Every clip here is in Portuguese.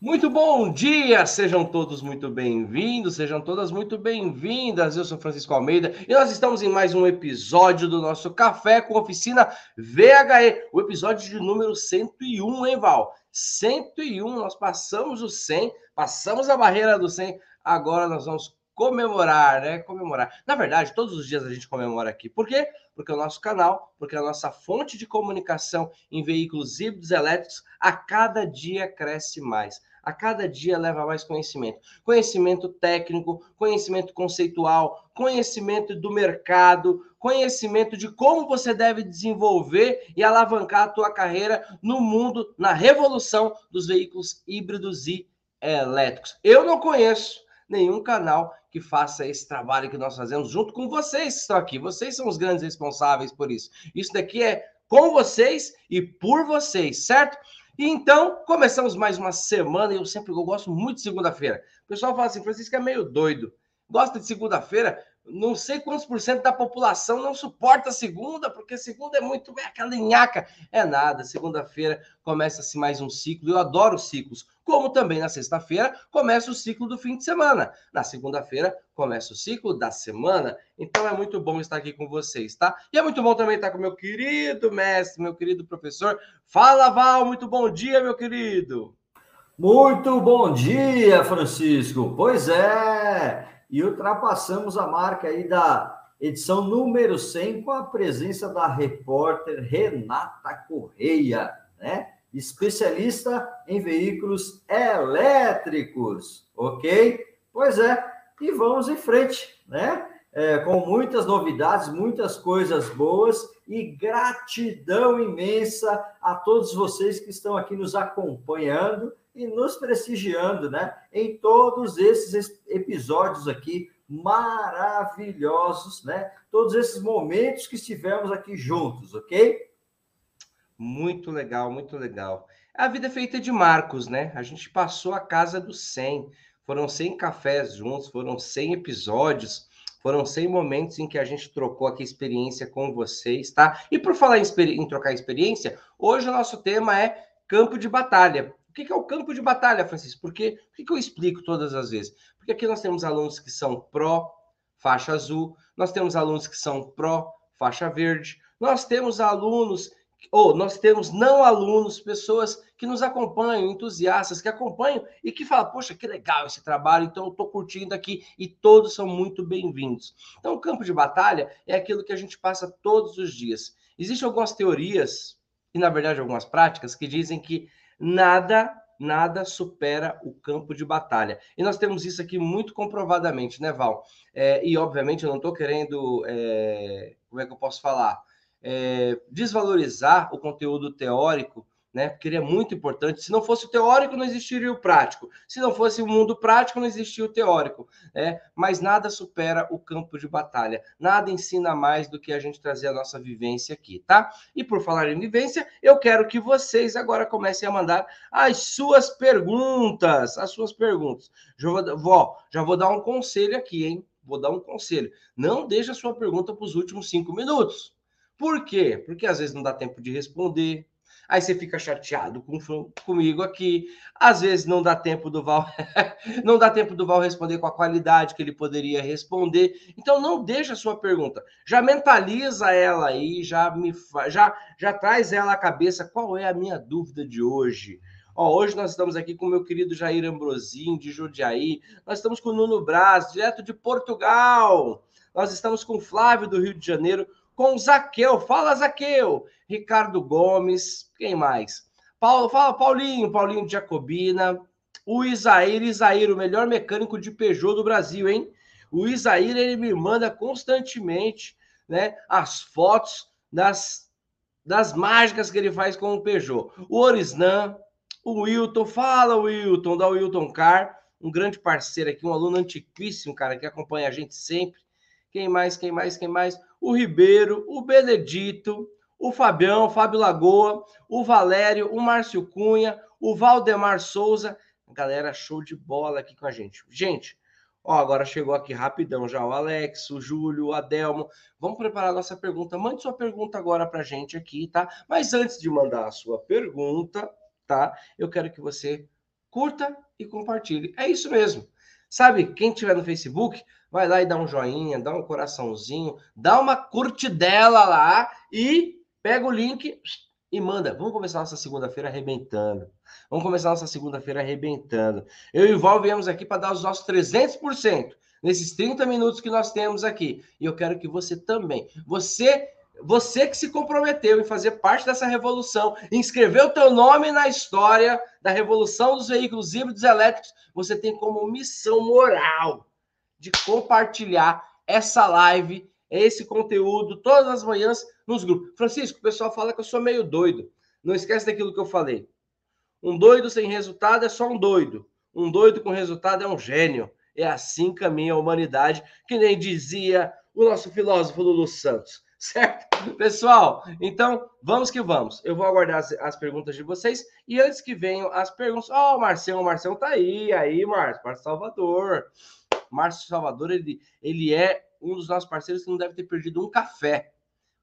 Muito bom dia, sejam todos muito bem-vindos, sejam todas muito bem-vindas. Eu sou Francisco Almeida e nós estamos em mais um episódio do nosso Café com Oficina VHE, o episódio de número 101, hein, Val? 101, nós passamos o 100, passamos a barreira do 100, agora nós vamos comemorar, né? Comemorar. Na verdade, todos os dias a gente comemora aqui. Por quê? Porque o nosso canal, porque a nossa fonte de comunicação em veículos híbridos elétricos a cada dia cresce mais a cada dia leva mais conhecimento. Conhecimento técnico, conhecimento conceitual, conhecimento do mercado, conhecimento de como você deve desenvolver e alavancar a tua carreira no mundo, na revolução dos veículos híbridos e elétricos. Eu não conheço nenhum canal que faça esse trabalho que nós fazemos junto com vocês que estão aqui. Vocês são os grandes responsáveis por isso. Isso daqui é com vocês e por vocês, certo? E então, começamos mais uma semana, e eu sempre eu gosto muito de segunda-feira. O pessoal fala assim, Francisco é meio doido. Gosta de segunda-feira? Não sei quantos por cento da população não suporta segunda, porque segunda é muito é aquela linhaca. É nada, segunda-feira começa-se mais um ciclo. Eu adoro ciclos como também na sexta-feira começa o ciclo do fim de semana. Na segunda-feira começa o ciclo da semana. Então é muito bom estar aqui com vocês, tá? E é muito bom também estar com meu querido mestre, meu querido professor. Fala, Val, muito bom dia, meu querido. Muito bom dia, Francisco. Pois é, e ultrapassamos a marca aí da edição número 100 com a presença da repórter Renata Correia, né? especialista em veículos elétricos, ok? Pois é, e vamos em frente, né? É, com muitas novidades, muitas coisas boas e gratidão imensa a todos vocês que estão aqui nos acompanhando e nos prestigiando, né? Em todos esses episódios aqui maravilhosos, né? Todos esses momentos que estivemos aqui juntos, ok? Muito legal, muito legal. A vida é feita de marcos, né? A gente passou a casa dos 100. Foram 100 cafés juntos, foram 100 episódios, foram 100 momentos em que a gente trocou aqui experiência com vocês, tá? E por falar em, em trocar experiência, hoje o nosso tema é campo de batalha. O que é o campo de batalha, Francisco? Porque, por que eu explico todas as vezes? Porque aqui nós temos alunos que são pró faixa azul, nós temos alunos que são pró faixa verde, nós temos alunos ou nós temos não alunos, pessoas que nos acompanham, entusiastas que acompanham e que falam: Poxa, que legal esse trabalho, então eu estou curtindo aqui e todos são muito bem-vindos. Então, o campo de batalha é aquilo que a gente passa todos os dias. Existem algumas teorias e, na verdade, algumas práticas que dizem que nada nada supera o campo de batalha. E nós temos isso aqui muito comprovadamente, né, Val? É, e, obviamente, eu não estou querendo. É, como é que eu posso falar? é, desvalorizar o conteúdo teórico, né? Porque ele é muito importante. Se não fosse o teórico, não existiria o prático. Se não fosse o mundo prático, não existia o teórico. Né? Mas nada supera o campo de batalha. Nada ensina mais do que a gente trazer a nossa vivência aqui, tá? E por falar em vivência, eu quero que vocês agora comecem a mandar as suas perguntas. As suas perguntas. Já vou, já vou dar um conselho aqui, hein? Vou dar um conselho. Não deixe a sua pergunta para os últimos cinco minutos por quê? Porque às vezes não dá tempo de responder. Aí você fica chateado com, comigo aqui. Às vezes não dá tempo do Val, não dá tempo do Val responder com a qualidade que ele poderia responder. Então não deixa a sua pergunta. Já mentaliza ela aí, já me já já traz ela à cabeça qual é a minha dúvida de hoje. Ó, hoje nós estamos aqui com o meu querido Jair Ambrosim, de Jundiaí. Nós estamos com o Nuno Braz, direto de Portugal. Nós estamos com o Flávio do Rio de Janeiro com Zaqueu. Fala, Zaqueu. Ricardo Gomes. Quem mais? Paulo, fala, Paulinho. Paulinho de Jacobina. O Isaír. Isaír, o melhor mecânico de Peugeot do Brasil, hein? O Isaír, ele me manda constantemente né, as fotos das, das mágicas que ele faz com o Peugeot. O Orisnan, o Wilton. Fala, Wilton, da Wilton Car. Um grande parceiro aqui, um aluno antiquíssimo, cara, que acompanha a gente sempre. Quem mais, quem mais, quem mais? O Ribeiro, o Benedito, o Fabião, o Fábio Lagoa, o Valério, o Márcio Cunha, o Valdemar Souza. Galera, show de bola aqui com a gente. Gente, ó, agora chegou aqui rapidão já o Alex, o Júlio, o Adelmo. Vamos preparar a nossa pergunta. Mande sua pergunta agora para a gente aqui, tá? Mas antes de mandar a sua pergunta, tá? Eu quero que você curta e compartilhe. É isso mesmo. Sabe, quem tiver no Facebook, vai lá e dá um joinha, dá um coraçãozinho, dá uma curtidela lá e pega o link e manda. Vamos começar nossa segunda-feira arrebentando. Vamos começar nossa segunda-feira arrebentando. Eu e o Val viemos aqui para dar os nossos 300% nesses 30 minutos que nós temos aqui. E eu quero que você também. Você você que se comprometeu em fazer parte dessa revolução, inscrever o teu nome na história da revolução dos veículos híbridos elétricos, você tem como missão moral de compartilhar essa live, esse conteúdo, todas as manhãs nos grupos. Francisco, o pessoal fala que eu sou meio doido. Não esquece daquilo que eu falei. Um doido sem resultado é só um doido. Um doido com resultado é um gênio. É assim que caminha a humanidade, que nem dizia o nosso filósofo Lulu Santos. Certo? Pessoal, então vamos que vamos. Eu vou aguardar as, as perguntas de vocês e antes que venham as perguntas. Ó, oh, o Marcelo, o Marcelo tá aí, aí, Márcio, Márcio Salvador. Márcio Salvador, ele, ele é um dos nossos parceiros que não deve ter perdido um café.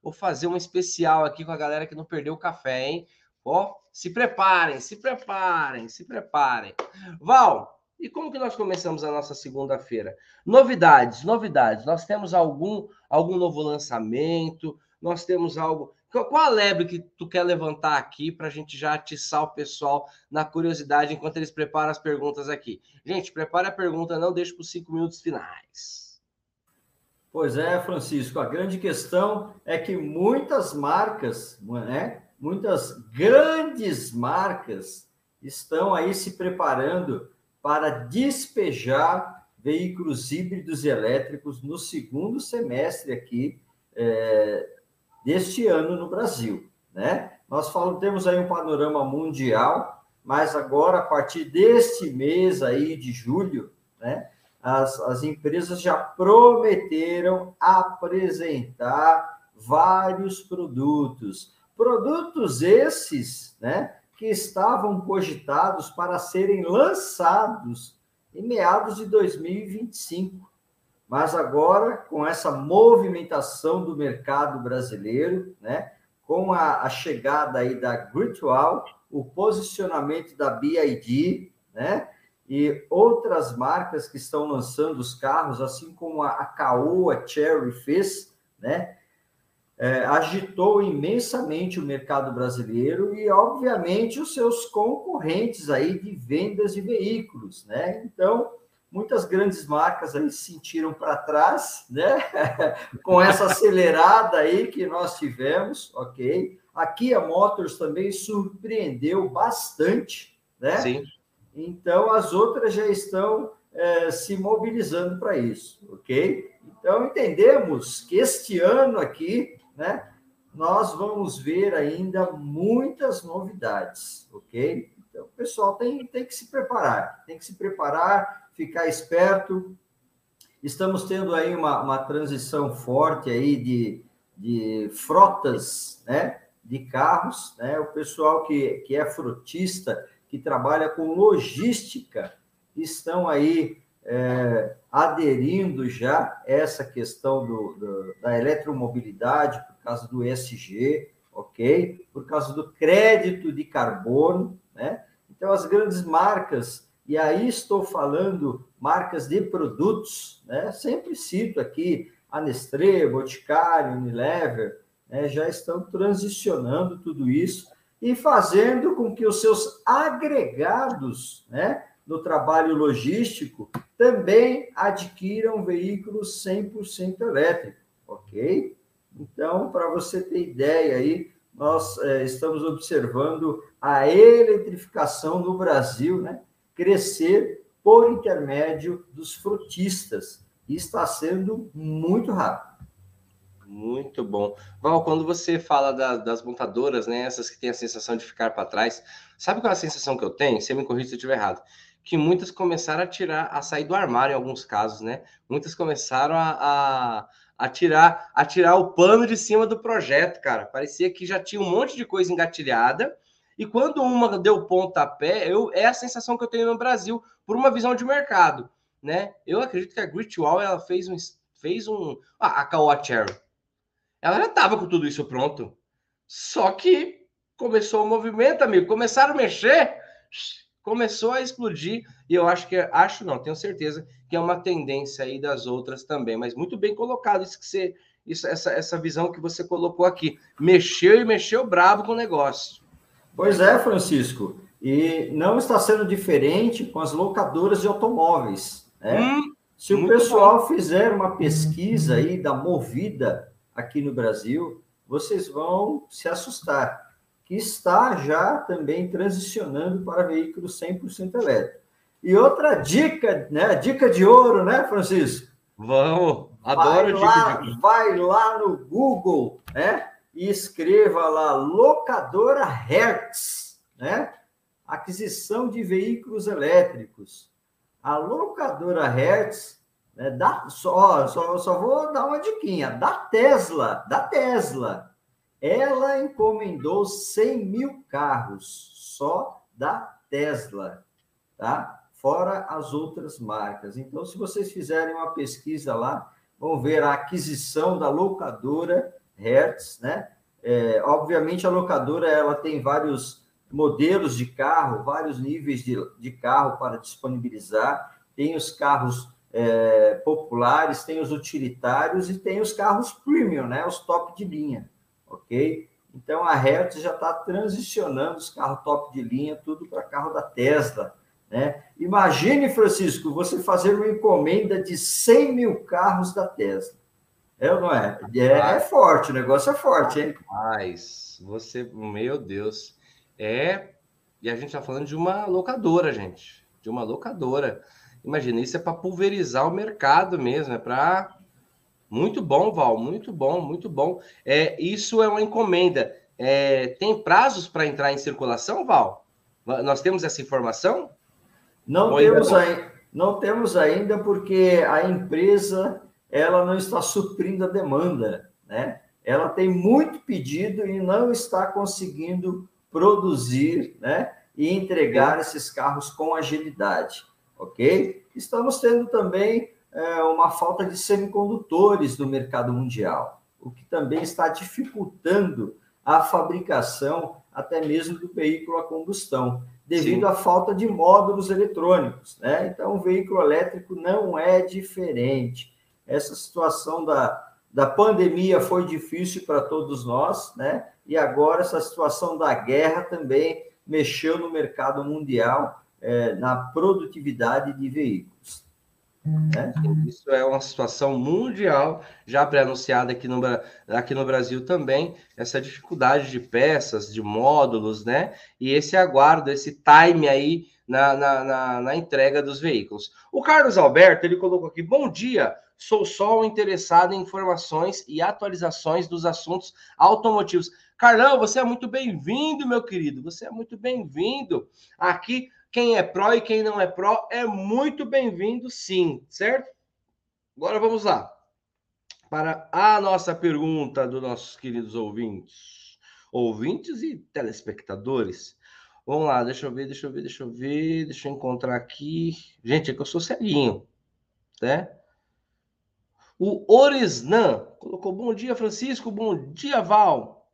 Vou fazer um especial aqui com a galera que não perdeu o café, hein? Ó, se preparem, se preparem, se preparem. Val, e como que nós começamos a nossa segunda-feira? Novidades, novidades. Nós temos algum algum novo lançamento? Nós temos algo. Qual a lebre que tu quer levantar aqui para a gente já atiçar o pessoal na curiosidade enquanto eles preparam as perguntas aqui? Gente, prepare a pergunta, não deixe para os cinco minutos finais. Pois é, Francisco. A grande questão é que muitas marcas, né? Muitas grandes marcas estão aí se preparando para despejar veículos híbridos e elétricos no segundo semestre aqui é, deste ano no Brasil, né? Nós falamos, temos aí um panorama mundial, mas agora, a partir deste mês aí de julho, né? As, as empresas já prometeram apresentar vários produtos. Produtos esses, né? Que estavam cogitados para serem lançados em meados de 2025. Mas agora, com essa movimentação do mercado brasileiro, né, com a, a chegada aí da Virtual, o posicionamento da BID, né, e outras marcas que estão lançando os carros, assim como a, Caoa Cherry fez, né, é, agitou imensamente o mercado brasileiro e, obviamente, os seus concorrentes aí de vendas de veículos, né? Então, muitas grandes marcas aí se sentiram para trás, né? Com essa acelerada aí que nós tivemos, ok? Aqui a Motors também surpreendeu bastante, né? Sim. Então, as outras já estão é, se mobilizando para isso, ok? Então, entendemos que este ano aqui né? Nós vamos ver ainda muitas novidades, ok? Então, o pessoal tem, tem que se preparar, tem que se preparar, ficar esperto. Estamos tendo aí uma, uma transição forte aí de, de frotas, né? De carros, né? O pessoal que, que é frutista, que trabalha com logística, estão aí é, aderindo já essa questão do, do, da eletromobilidade por causa do ESG, ok? Por causa do crédito de carbono, né? Então, as grandes marcas, e aí estou falando marcas de produtos, né? Sempre cito aqui a Nestlé, Boticário, Unilever, né? já estão transicionando tudo isso e fazendo com que os seus agregados, né? no trabalho logístico também adquiram veículos 100% elétricos, ok? Então, para você ter ideia aí, nós é, estamos observando a eletrificação no Brasil, né? Crescer por intermédio dos frutistas. E está sendo muito rápido. Muito bom. Val, quando você fala da, das montadoras, né, essas que têm a sensação de ficar para trás, sabe qual é a sensação que eu tenho? Você me corrija se eu estiver errado que muitas começaram a tirar, a sair do armário em alguns casos, né? Muitas começaram a, a, a, tirar, a tirar o pano de cima do projeto, cara. Parecia que já tinha um monte de coisa engatilhada. E quando uma deu pontapé, eu, é a sensação que eu tenho no Brasil, por uma visão de mercado, né? Eu acredito que a Gritwall, ela fez um, fez um, ah, a Kawa. Ela já estava com tudo isso pronto. Só que começou o movimento, amigo. Começaram a mexer, começou a explodir e eu acho que acho não, tenho certeza que é uma tendência aí das outras também, mas muito bem colocado isso que você isso, essa, essa visão que você colocou aqui. Mexeu e mexeu bravo com o negócio. Pois é, Francisco. E não está sendo diferente com as locadoras de automóveis. Né? Hum, Se o pessoal bom. fizer uma pesquisa aí da Movida aqui no Brasil, vocês vão se assustar, que está já também transicionando para veículos 100% elétricos. E outra dica, né? Dica de ouro, né, Francisco? Vamos, adoro vai lá, de... Vai lá no Google, né? E escreva lá locadora Hertz, né? Aquisição de veículos elétricos. A locadora Hertz, né, da, só, só, só vou dar uma diquinha, da Tesla, da Tesla. Ela encomendou 100 mil carros, só da Tesla, tá? fora as outras marcas. Então, se vocês fizerem uma pesquisa lá, vão ver a aquisição da locadora Hertz, né? É, obviamente, a locadora ela tem vários modelos de carro, vários níveis de, de carro para disponibilizar. Tem os carros é, populares, tem os utilitários e tem os carros premium, né? Os top de linha, ok? Então, a Hertz já está transicionando os carros top de linha, tudo para carro da Tesla né? Imagine, Francisco, você fazer uma encomenda de 100 mil carros da Tesla. É ou não é? É, é forte, o negócio é forte, hein? Mas você, meu Deus, é. E a gente está falando de uma locadora, gente. De uma locadora. Imagina, isso é para pulverizar o mercado mesmo, é para. Muito bom, Val, muito bom, muito bom. É, isso é uma encomenda. É, tem prazos para entrar em circulação, Val? Nós temos essa informação? Não temos, ainda, não temos ainda porque a empresa ela não está suprindo a demanda, né? Ela tem muito pedido e não está conseguindo produzir, né? E entregar esses carros com agilidade, ok? Estamos tendo também é, uma falta de semicondutores no mercado mundial, o que também está dificultando a fabricação até mesmo do veículo a combustão devido Sim. à falta de módulos eletrônicos. Né? Então, o veículo elétrico não é diferente. Essa situação da, da pandemia foi difícil para todos nós, né? e agora essa situação da guerra também mexeu no mercado mundial, é, na produtividade de veículos. Né? Isso é uma situação mundial, já pré-anunciada aqui no, aqui no Brasil também, essa dificuldade de peças, de módulos, né? E esse aguardo, esse time aí na, na, na, na entrega dos veículos. O Carlos Alberto, ele colocou aqui, bom dia, sou só um interessado em informações e atualizações dos assuntos automotivos. Carlão, você é muito bem-vindo, meu querido, você é muito bem-vindo aqui quem é pró e quem não é pró é muito bem-vindo, sim, certo? Agora vamos lá para a nossa pergunta dos nossos queridos ouvintes, ouvintes e telespectadores. Vamos lá, deixa eu ver, deixa eu ver, deixa eu ver, deixa eu encontrar aqui. Gente, é que eu sou ceguinho, né? O Orisnan colocou bom dia, Francisco, bom dia, Val.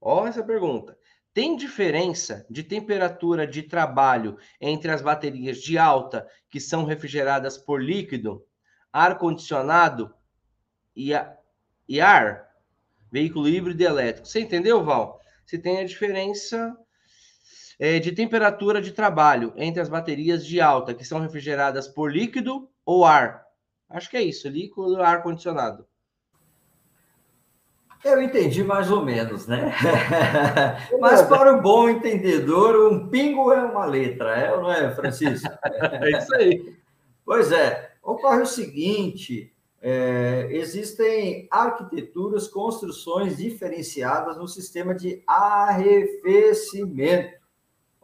Olha essa pergunta. Tem diferença de temperatura de trabalho entre as baterias de alta, que são refrigeradas por líquido, ar-condicionado e, e ar? Veículo híbrido e elétrico. Você entendeu, Val? Se tem a diferença é, de temperatura de trabalho entre as baterias de alta, que são refrigeradas por líquido ou ar. Acho que é isso, líquido ar-condicionado. Eu entendi mais ou menos, né? Mas para o bom entendedor, um pingo é uma letra, é ou não é, Francisco? é isso aí. Pois é. Ocorre o seguinte: é, existem arquiteturas, construções diferenciadas no sistema de arrefecimento,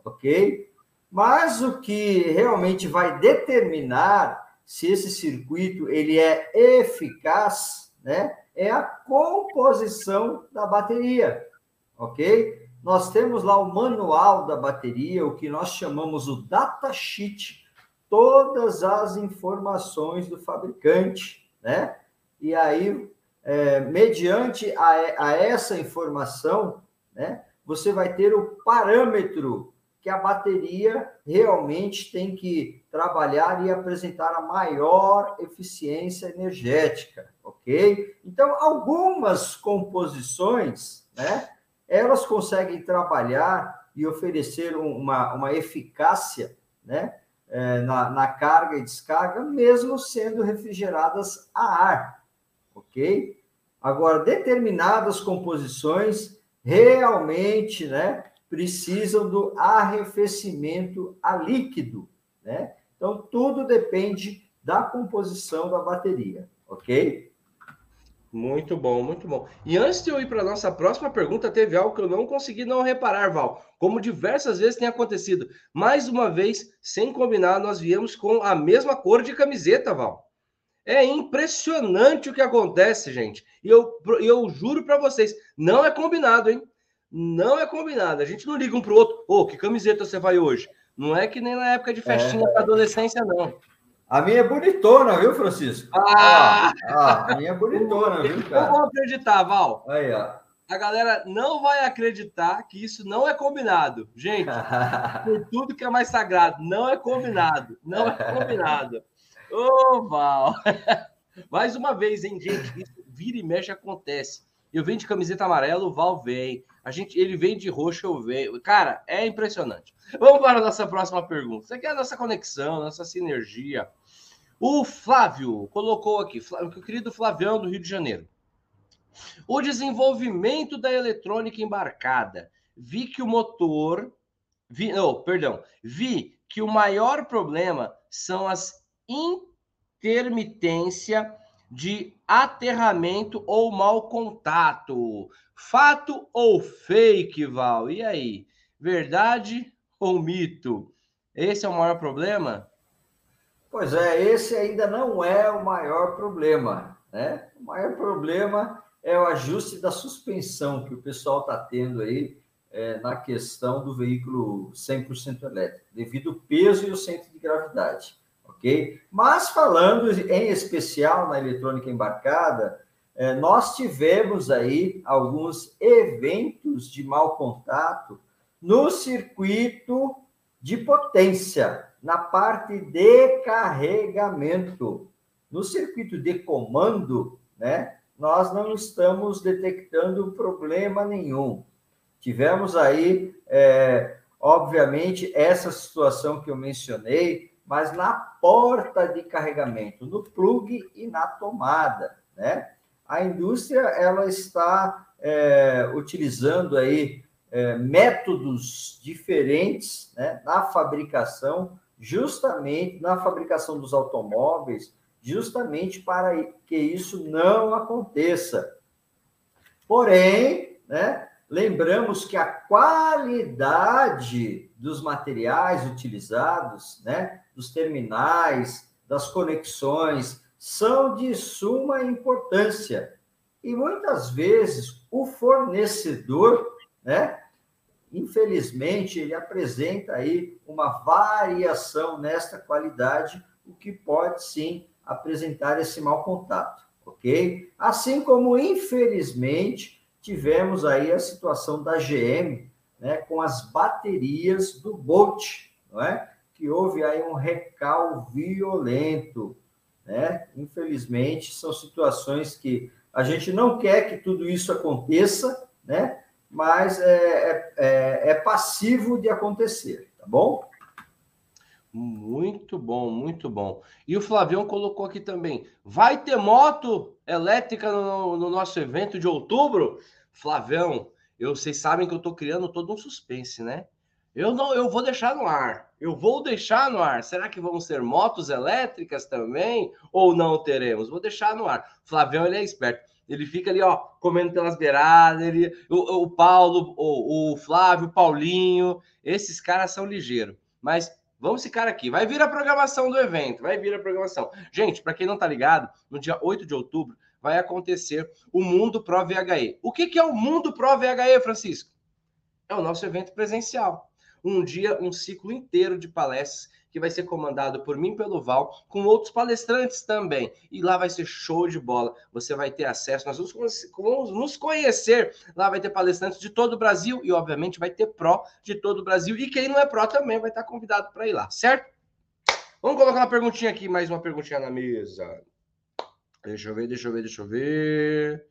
ok? Mas o que realmente vai determinar se esse circuito ele é eficaz, né? é a composição da bateria, ok? Nós temos lá o manual da bateria, o que nós chamamos o datasheet, todas as informações do fabricante, né? E aí, é, mediante a, a essa informação, né, você vai ter o parâmetro que a bateria realmente tem que trabalhar e apresentar a maior eficiência energética, ok? Então, algumas composições, né, elas conseguem trabalhar e oferecer uma, uma eficácia, né, é, na, na carga e descarga, mesmo sendo refrigeradas a ar, ok? Agora, determinadas composições realmente, né, precisam do arrefecimento a líquido, né? Então, tudo depende da composição da bateria, ok? Muito bom, muito bom. E antes de eu ir para a nossa próxima pergunta, teve algo que eu não consegui não reparar, Val. Como diversas vezes tem acontecido. Mais uma vez, sem combinar, nós viemos com a mesma cor de camiseta, Val. É impressionante o que acontece, gente. E eu, eu juro para vocês, não é combinado, hein? Não é combinado. A gente não liga um pro outro. Ô, oh, que camiseta você vai hoje? Não é que nem na época de festinha é... adolescência, não. A minha é bonitona, viu, Francisco? Ah! ah a minha é bonitona, viu, cara? Eu vou acreditar, Val. Aí, ó. A galera não vai acreditar que isso não é combinado. Gente, por tudo que é mais sagrado, não é combinado. Não é combinado. Ô, oh, Val. Mais uma vez, hein, gente? Isso vira e mexe acontece. Eu venho de camiseta amarela, o Val vem. A gente, ele vem de roxo, eu venho. Cara, é impressionante. Vamos para a nossa próxima pergunta. Isso aqui é a nossa conexão, nossa sinergia. O Flávio colocou aqui, o querido Flavião do Rio de Janeiro. O desenvolvimento da eletrônica embarcada. Vi que o motor. Vi, oh, perdão. Vi que o maior problema são as intermitência de aterramento ou mau contato. Fato ou fake, Val? E aí? Verdade ou mito? Esse é o maior problema? Pois é, esse ainda não é o maior problema, né? O maior problema é o ajuste da suspensão que o pessoal está tendo aí é, na questão do veículo 100% elétrico, devido ao peso e o centro de gravidade, ok? Mas falando em especial na eletrônica embarcada, é, nós tivemos aí alguns eventos de mau contato no circuito de potência, na parte de carregamento. No circuito de comando, né, nós não estamos detectando problema nenhum. Tivemos aí, é, obviamente, essa situação que eu mencionei, mas na porta de carregamento, no plug e na tomada, né? a indústria ela está é, utilizando aí é, métodos diferentes né, na fabricação, justamente na fabricação dos automóveis, justamente para que isso não aconteça. Porém, né, lembramos que a qualidade dos materiais utilizados, né, dos terminais, das conexões, são de suma importância. E muitas vezes o fornecedor, né, infelizmente, ele apresenta aí uma variação nesta qualidade, o que pode sim apresentar esse mau contato, ok? Assim como, infelizmente, tivemos aí a situação da GM, né, com as baterias do Bolt, não é? Que houve aí um recal violento, né? Infelizmente, são situações que a gente não quer que tudo isso aconteça, né? mas é, é, é, é passivo de acontecer, tá bom? Muito bom, muito bom. E o Flavião colocou aqui também: vai ter moto elétrica no, no nosso evento de outubro? Flavião, eu, vocês sabem que eu estou criando todo um suspense, né? Eu não, eu vou deixar no ar. Eu vou deixar no ar. Será que vão ser motos elétricas também ou não teremos? Vou deixar no ar. Flavião ele é esperto. Ele fica ali, ó, comendo pelas beiradas. Ele, o, o Paulo, o, o Flávio, o Paulinho, esses caras são ligeiros. Mas vamos ficar aqui. Vai vir a programação do evento. Vai vir a programação. Gente, para quem não tá ligado, no dia 8 de outubro vai acontecer o Mundo Pro VHE. O que, que é o Mundo Pro VHE, Francisco? É o nosso evento presencial um dia um ciclo inteiro de palestras que vai ser comandado por mim pelo Val, com outros palestrantes também. E lá vai ser show de bola. Você vai ter acesso, nós vamos nos conhecer. Lá vai ter palestrantes de todo o Brasil e, obviamente, vai ter pró de todo o Brasil. E quem não é pró também vai estar convidado para ir lá, certo? Vamos colocar uma perguntinha aqui, mais uma perguntinha na mesa. Deixa eu ver, deixa eu ver, deixa eu ver.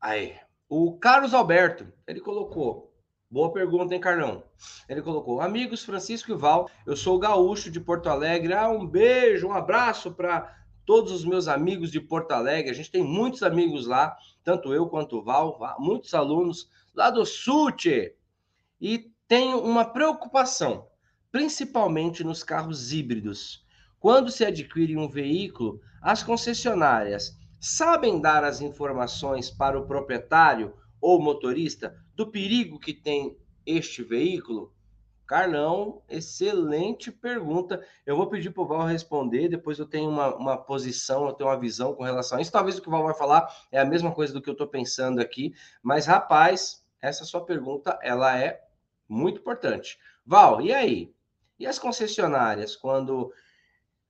Aí, o Carlos Alberto, ele colocou. Boa pergunta, hein, Carlão? Ele colocou: Amigos Francisco e Val, eu sou gaúcho de Porto Alegre. Ah, um beijo, um abraço para todos os meus amigos de Porto Alegre. A gente tem muitos amigos lá, tanto eu quanto o Val, muitos alunos lá do SUTE. E tenho uma preocupação principalmente nos carros híbridos. Quando se adquire um veículo, as concessionárias sabem dar as informações para o proprietário ou motorista do perigo que tem este veículo? Carlão, excelente pergunta. Eu vou pedir para o Val responder, depois eu tenho uma, uma posição, eu tenho uma visão com relação a isso. Talvez o que o Val vai falar é a mesma coisa do que eu estou pensando aqui, mas, rapaz, essa sua pergunta, ela é muito importante. Val, e aí? E as concessionárias, quando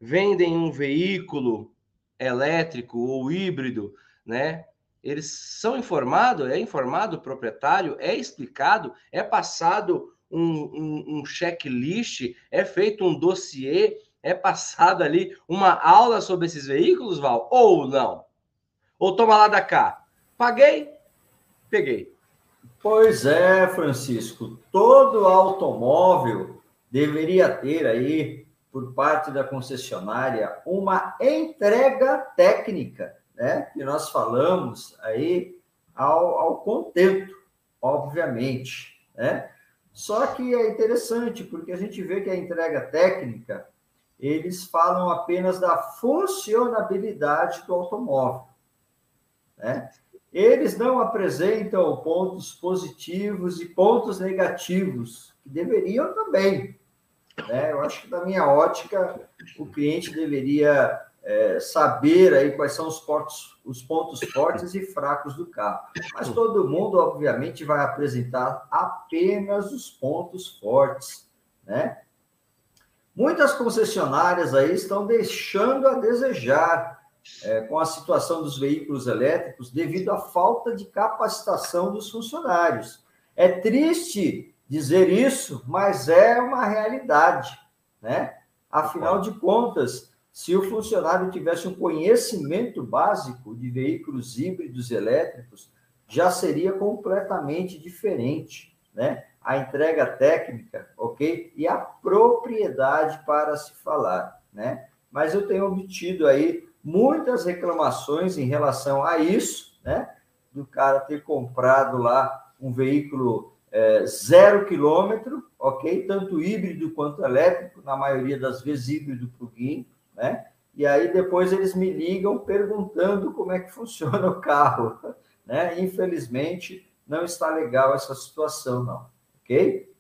vendem um veículo elétrico ou híbrido, né? Eles são informados, é informado o proprietário, é explicado, é passado um, um, um checklist, é feito um dossiê, é passado ali uma aula sobre esses veículos, Val? Ou não? Ou toma lá da cá. Paguei, peguei. Pois é, Francisco. Todo automóvel deveria ter aí, por parte da concessionária, uma entrega técnica, né? Que nós falamos aí ao, ao contento, obviamente, né? Só que é interessante, porque a gente vê que a entrega técnica, eles falam apenas da funcionabilidade do automóvel, né? Eles não apresentam pontos positivos e pontos negativos, que deveriam também, né? Eu acho que, da minha ótica, o cliente deveria é, saber aí quais são os pontos, os pontos fortes e fracos do carro. Mas todo mundo, obviamente, vai apresentar apenas os pontos fortes, né? Muitas concessionárias aí estão deixando a desejar é, com a situação dos veículos elétricos devido à falta de capacitação dos funcionários. É triste dizer isso, mas é uma realidade, né? Afinal de contas, se o funcionário tivesse um conhecimento básico de veículos híbridos elétricos, já seria completamente diferente, né? A entrega técnica, ok? E a propriedade para se falar, né? Mas eu tenho obtido aí muitas reclamações em relação a isso, né? Do cara ter comprado lá um veículo é, zero quilômetro, ok? Tanto híbrido quanto elétrico, na maioria das vezes híbrido plug-in, né? E aí depois eles me ligam perguntando como é que funciona o carro, né? Infelizmente não está legal essa situação, não, ok?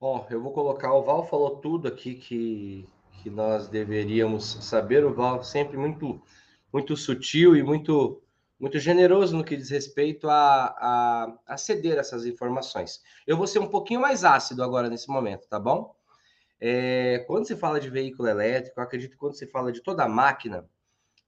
Bom, eu vou colocar, o Val falou tudo aqui que, que nós deveríamos saber, o Val sempre muito, muito sutil e muito muito generoso no que diz respeito a, a, a, ceder essas informações. Eu vou ser um pouquinho mais ácido agora nesse momento, tá bom? É, quando se fala de veículo elétrico, acredito que quando se fala de toda a máquina,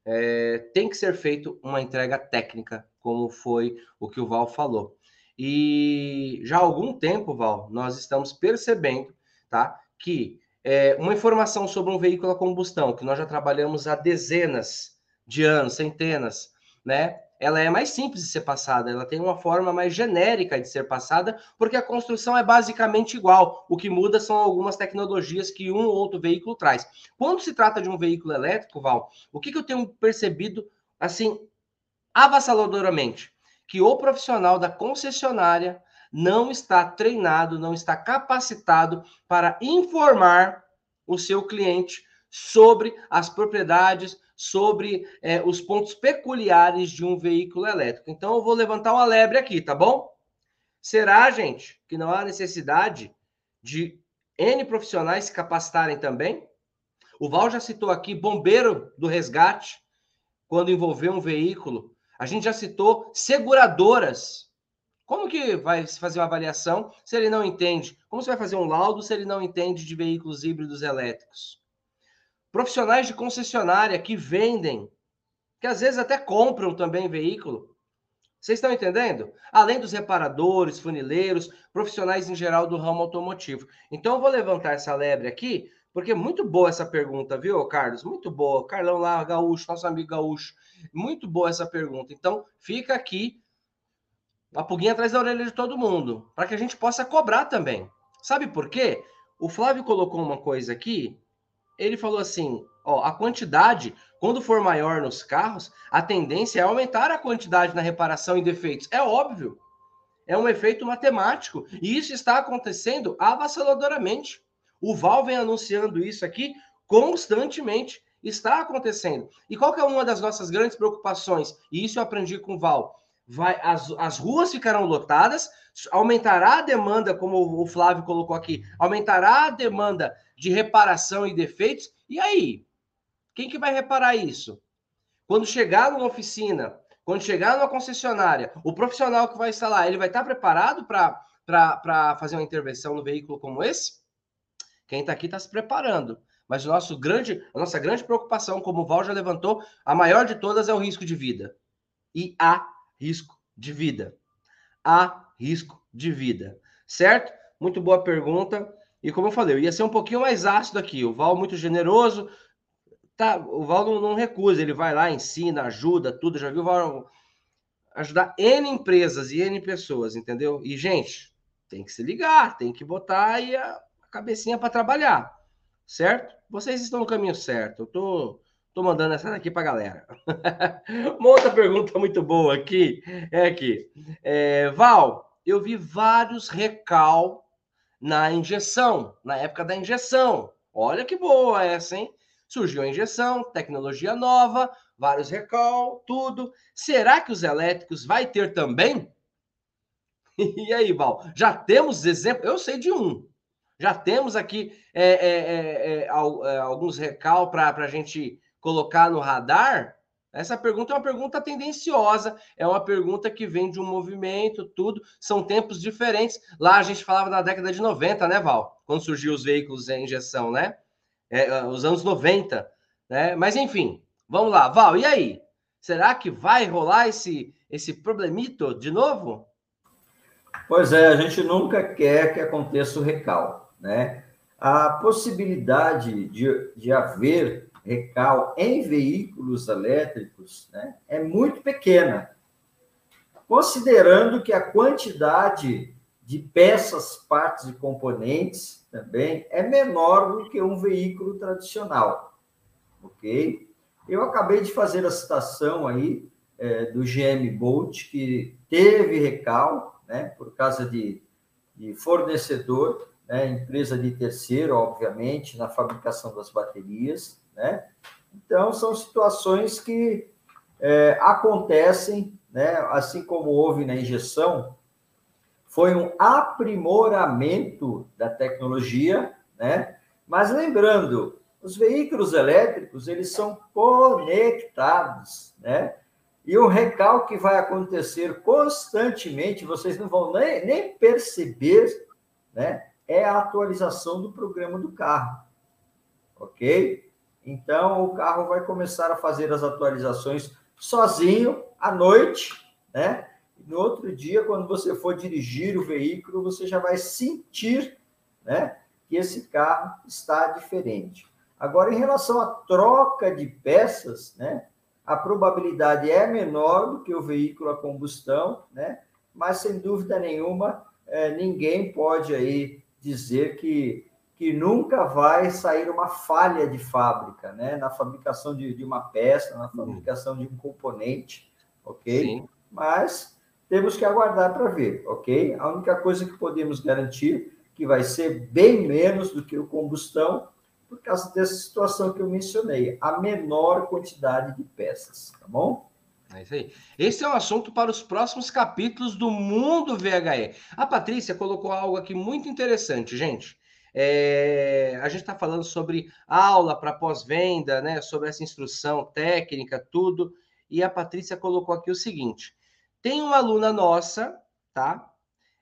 é, tem que ser feito uma entrega técnica, como foi o que o Val falou. E já há algum tempo, Val, nós estamos percebendo, tá, que é, uma informação sobre um veículo a combustão, que nós já trabalhamos há dezenas de anos, centenas, né? Ela é mais simples de ser passada, ela tem uma forma mais genérica de ser passada, porque a construção é basicamente igual. O que muda são algumas tecnologias que um ou outro veículo traz. Quando se trata de um veículo elétrico, Val, o que, que eu tenho percebido assim avassaladoramente? Que o profissional da concessionária não está treinado, não está capacitado para informar o seu cliente sobre as propriedades, sobre é, os pontos peculiares de um veículo elétrico. Então, eu vou levantar uma lebre aqui, tá bom? Será, gente, que não há necessidade de N profissionais se capacitarem também? O Val já citou aqui bombeiro do resgate, quando envolveu um veículo. A gente já citou seguradoras Como que vai se fazer uma avaliação se ele não entende? Como você vai fazer um laudo se ele não entende de veículos híbridos elétricos? Profissionais de concessionária que vendem, que às vezes até compram também veículo. Vocês estão entendendo? Além dos reparadores, funileiros, profissionais em geral do ramo automotivo. Então, eu vou levantar essa lebre aqui, porque é muito boa essa pergunta, viu, Carlos? Muito boa. Carlão lá, gaúcho, nosso amigo gaúcho. Muito boa essa pergunta. Então, fica aqui a pulguinha atrás da orelha de todo mundo, para que a gente possa cobrar também. Sabe por quê? O Flávio colocou uma coisa aqui, ele falou assim, ó, a quantidade, quando for maior nos carros, a tendência é aumentar a quantidade na reparação e defeitos. É óbvio. É um efeito matemático. E isso está acontecendo avassaladoramente. O Val vem anunciando isso aqui constantemente. Está acontecendo. E qual é uma das nossas grandes preocupações? E isso eu aprendi com o Val vai, as, as ruas ficarão lotadas, aumentará a demanda, como o Flávio colocou aqui, aumentará a demanda de reparação e defeitos. E aí? Quem que vai reparar isso? Quando chegar numa oficina, quando chegar numa concessionária, o profissional que vai instalar, ele vai estar preparado para fazer uma intervenção no veículo como esse? Quem está aqui está se preparando. Mas o nosso grande, a nossa grande preocupação, como o Val já levantou, a maior de todas é o risco de vida. E há risco de vida. Há risco de vida, certo? Muito boa pergunta. E como eu falei, eu ia ser um pouquinho mais ácido aqui. O Val muito generoso. Tá, o Val não, não recusa, ele vai lá, ensina, ajuda, tudo. Já viu o Val ajudar N empresas e N pessoas, entendeu? E, gente, tem que se ligar, tem que botar aí a, a cabecinha para trabalhar, certo? Vocês estão no caminho certo. Eu tô Tô mandando essa daqui para galera. Uma outra pergunta muito boa aqui é aqui. É, Val, eu vi vários recal na injeção, na época da injeção. Olha que boa essa, hein? Surgiu a injeção, tecnologia nova, vários recal, tudo. Será que os elétricos vai ter também? E aí, Val? Já temos exemplo? Eu sei de um. Já temos aqui é, é, é, é, é alguns recal para a gente colocar no radar? Essa pergunta é uma pergunta tendenciosa, é uma pergunta que vem de um movimento, tudo. São tempos diferentes. Lá a gente falava na década de 90, né, Val? Quando surgiu os veículos em injeção, né? É, ah, os anos 90, né? Mas enfim, vamos lá, Val, e aí? Será que vai rolar esse, esse problemito de novo? Pois é, a gente nunca quer que aconteça o recal, né? A possibilidade de, de haver recal em veículos elétricos né, é muito pequena, considerando que a quantidade de peças, partes e componentes também é menor do que um veículo tradicional, ok? Eu acabei de fazer a citação aí é, do GM Bolt, que teve recal, né, por causa de, de fornecedor, né, empresa de terceiro, obviamente, na fabricação das baterias, né? Então, são situações que é, acontecem, né? assim como houve na injeção, foi um aprimoramento da tecnologia, né? mas lembrando, os veículos elétricos, eles são conectados, né? E o recalque vai acontecer constantemente, vocês não vão nem, nem perceber, né? É a atualização do programa do carro, ok? Então, o carro vai começar a fazer as atualizações sozinho à noite, né? no outro dia, quando você for dirigir o veículo, você já vai sentir, né, que esse carro está diferente. Agora, em relação à troca de peças, né, a probabilidade é menor do que o veículo a combustão, né? Mas sem dúvida nenhuma, é, ninguém pode aí dizer que que nunca vai sair uma falha de fábrica, né? Na fabricação de, de uma peça, na fabricação de um componente, ok? Sim. Mas temos que aguardar para ver, ok? A única coisa que podemos garantir que vai ser bem menos do que o combustão, por causa dessa situação que eu mencionei, a menor quantidade de peças, tá bom? É isso aí. Esse é um assunto para os próximos capítulos do Mundo VHE. A Patrícia colocou algo aqui muito interessante, gente. É, a gente está falando sobre aula para pós-venda, né? Sobre essa instrução técnica, tudo. E a Patrícia colocou aqui o seguinte: tem uma aluna nossa tá?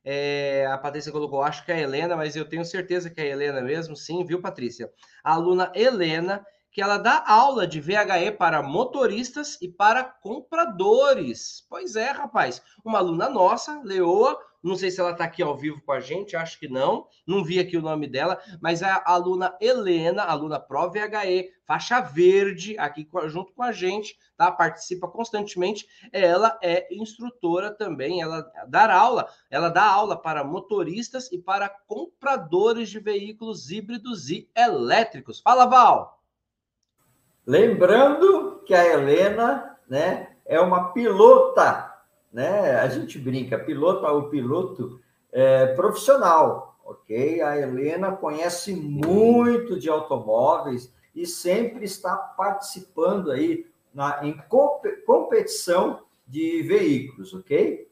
É, a Patrícia colocou, acho que é a Helena, mas eu tenho certeza que é a Helena mesmo. Sim, viu, Patrícia? A aluna Helena, que ela dá aula de VHE para motoristas e para compradores. Pois é, rapaz. Uma aluna nossa, Leoa, não sei se ela está aqui ao vivo com a gente, acho que não. Não vi aqui o nome dela, mas a aluna Helena, aluna Pro VHE, faixa verde, aqui junto com a gente, tá? Participa constantemente. Ela é instrutora também, ela dá aula, ela dá aula para motoristas e para compradores de veículos híbridos e elétricos. Fala, Val! Lembrando que a Helena, né, é uma pilota né? A gente brinca, piloto ao piloto é, profissional, ok? A Helena conhece muito de automóveis e sempre está participando aí na, em comp competição de veículos, ok?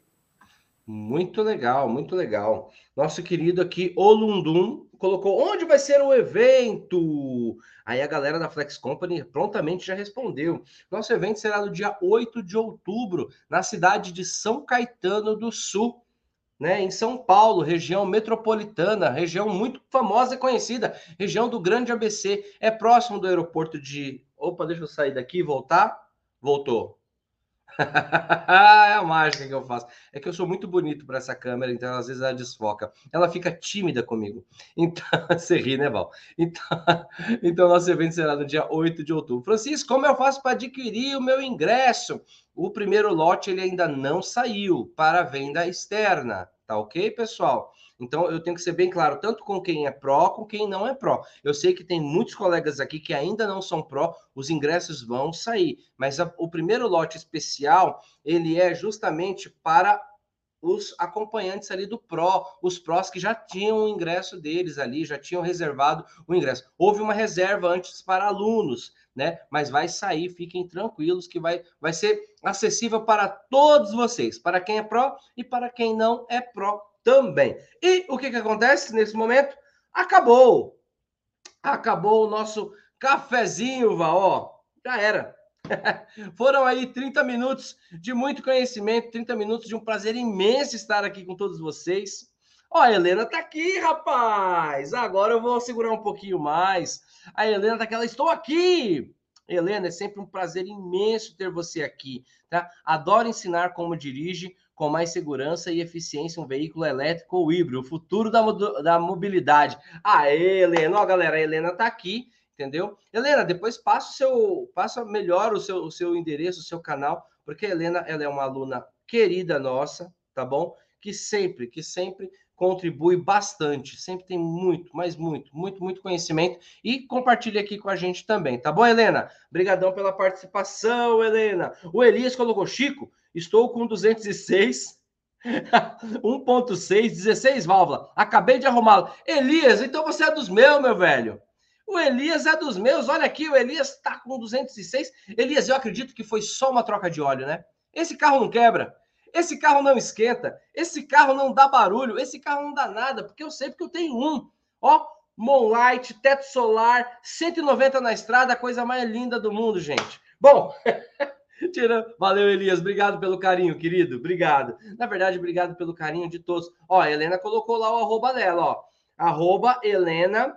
Muito legal, muito legal. Nosso querido aqui, Olundum, colocou onde vai ser o evento? Aí a galera da Flex Company prontamente já respondeu. Nosso evento será no dia 8 de outubro, na cidade de São Caetano do Sul. Né, em São Paulo, região metropolitana, região muito famosa e conhecida, região do Grande ABC, é próximo do aeroporto de. Opa, deixa eu sair daqui e voltar. Voltou. é a mágica que eu faço. É que eu sou muito bonito para essa câmera, então às vezes ela desfoca. Ela fica tímida comigo. Então, você ri, né, Val? Então, então, nosso evento será no dia 8 de outubro. Francisco, como eu faço para adquirir o meu ingresso? O primeiro lote ele ainda não saiu para venda externa, tá ok, pessoal? Então, eu tenho que ser bem claro, tanto com quem é pró, com quem não é pró. Eu sei que tem muitos colegas aqui que ainda não são pró, os ingressos vão sair, mas a, o primeiro lote especial, ele é justamente para os acompanhantes ali do pró, os prós que já tinham o ingresso deles ali, já tinham reservado o ingresso. Houve uma reserva antes para alunos, né? Mas vai sair, fiquem tranquilos que vai, vai ser acessível para todos vocês, para quem é pró e para quem não é pró também. E o que, que acontece nesse momento? Acabou. Acabou o nosso cafezinho, Val. Ó, já era. Foram aí 30 minutos de muito conhecimento, 30 minutos de um prazer imenso estar aqui com todos vocês. Ó, a Helena tá aqui, rapaz. Agora eu vou segurar um pouquinho mais. A Helena tá aqui, ela estou aqui. Helena, é sempre um prazer imenso ter você aqui, tá? Adoro ensinar como dirige, com mais segurança e eficiência um veículo elétrico ou híbrido, o futuro da, da mobilidade. Aê, Helena, ó, galera, a Helena tá aqui, entendeu? Helena, depois passa o seu, passa melhor o seu, o seu endereço, o seu canal, porque a Helena, ela é uma aluna querida nossa, tá bom? Que sempre, que sempre contribui bastante, sempre tem muito, mas muito, muito, muito conhecimento e compartilha aqui com a gente também, tá bom, Helena? Obrigadão pela participação, Helena. O Elias colocou, Chico, estou com 206, 1.6, 16 válvula, acabei de arrumá-lo. Elias, então você é dos meus, meu velho. O Elias é dos meus, olha aqui, o Elias está com 206. Elias, eu acredito que foi só uma troca de óleo, né? Esse carro não quebra. Esse carro não esquenta, esse carro não dá barulho, esse carro não dá nada, porque eu sei porque eu tenho um. Ó, Moonlight, teto solar, 190 na estrada, a coisa mais linda do mundo, gente. Bom, tira, valeu Elias, obrigado pelo carinho, querido, obrigado. Na verdade, obrigado pelo carinho de todos. Ó, a Helena colocou lá o arroba dela, ó. Arroba Helena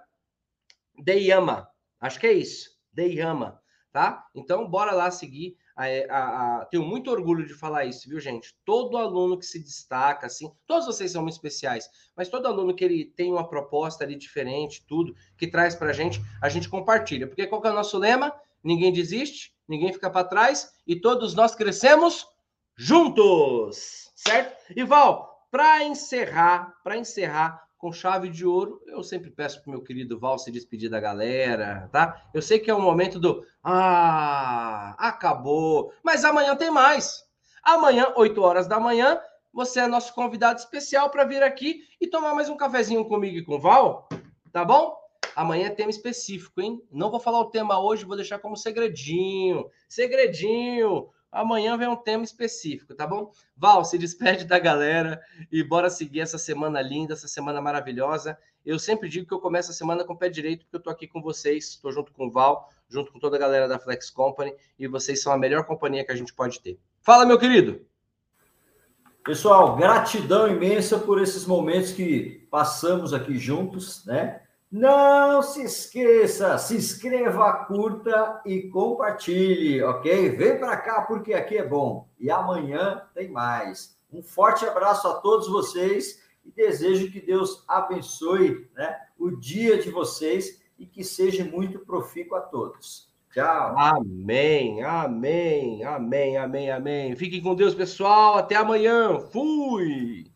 Deyama. Acho que é isso, Deyama, tá? Então, bora lá seguir a, a, a, tenho muito orgulho de falar isso, viu, gente? Todo aluno que se destaca, assim, todos vocês são muito especiais, mas todo aluno que ele tem uma proposta ali diferente, tudo, que traz para a gente, a gente compartilha. Porque qual que é o nosso lema? Ninguém desiste, ninguém fica para trás e todos nós crescemos juntos, certo? E Val, para encerrar, para encerrar, com chave de ouro, eu sempre peço para o meu querido Val se despedir da galera, tá? Eu sei que é o momento do ah, acabou, mas amanhã tem mais. Amanhã, 8 horas da manhã, você é nosso convidado especial para vir aqui e tomar mais um cafezinho comigo e com o Val, tá bom? Amanhã é tema específico, hein? Não vou falar o tema hoje, vou deixar como segredinho. Segredinho. Amanhã vem um tema específico, tá bom? Val, se despede da galera e bora seguir essa semana linda, essa semana maravilhosa. Eu sempre digo que eu começo a semana com o pé direito, porque eu tô aqui com vocês, estou junto com o Val, junto com toda a galera da Flex Company, e vocês são a melhor companhia que a gente pode ter. Fala, meu querido! Pessoal, gratidão imensa por esses momentos que passamos aqui juntos, né? Não se esqueça, se inscreva, curta e compartilhe, ok? Vem para cá porque aqui é bom. E amanhã tem mais. Um forte abraço a todos vocês e desejo que Deus abençoe né, o dia de vocês e que seja muito profícuo a todos. Tchau. Amém, amém, amém, amém, amém. Fiquem com Deus, pessoal. Até amanhã. Fui.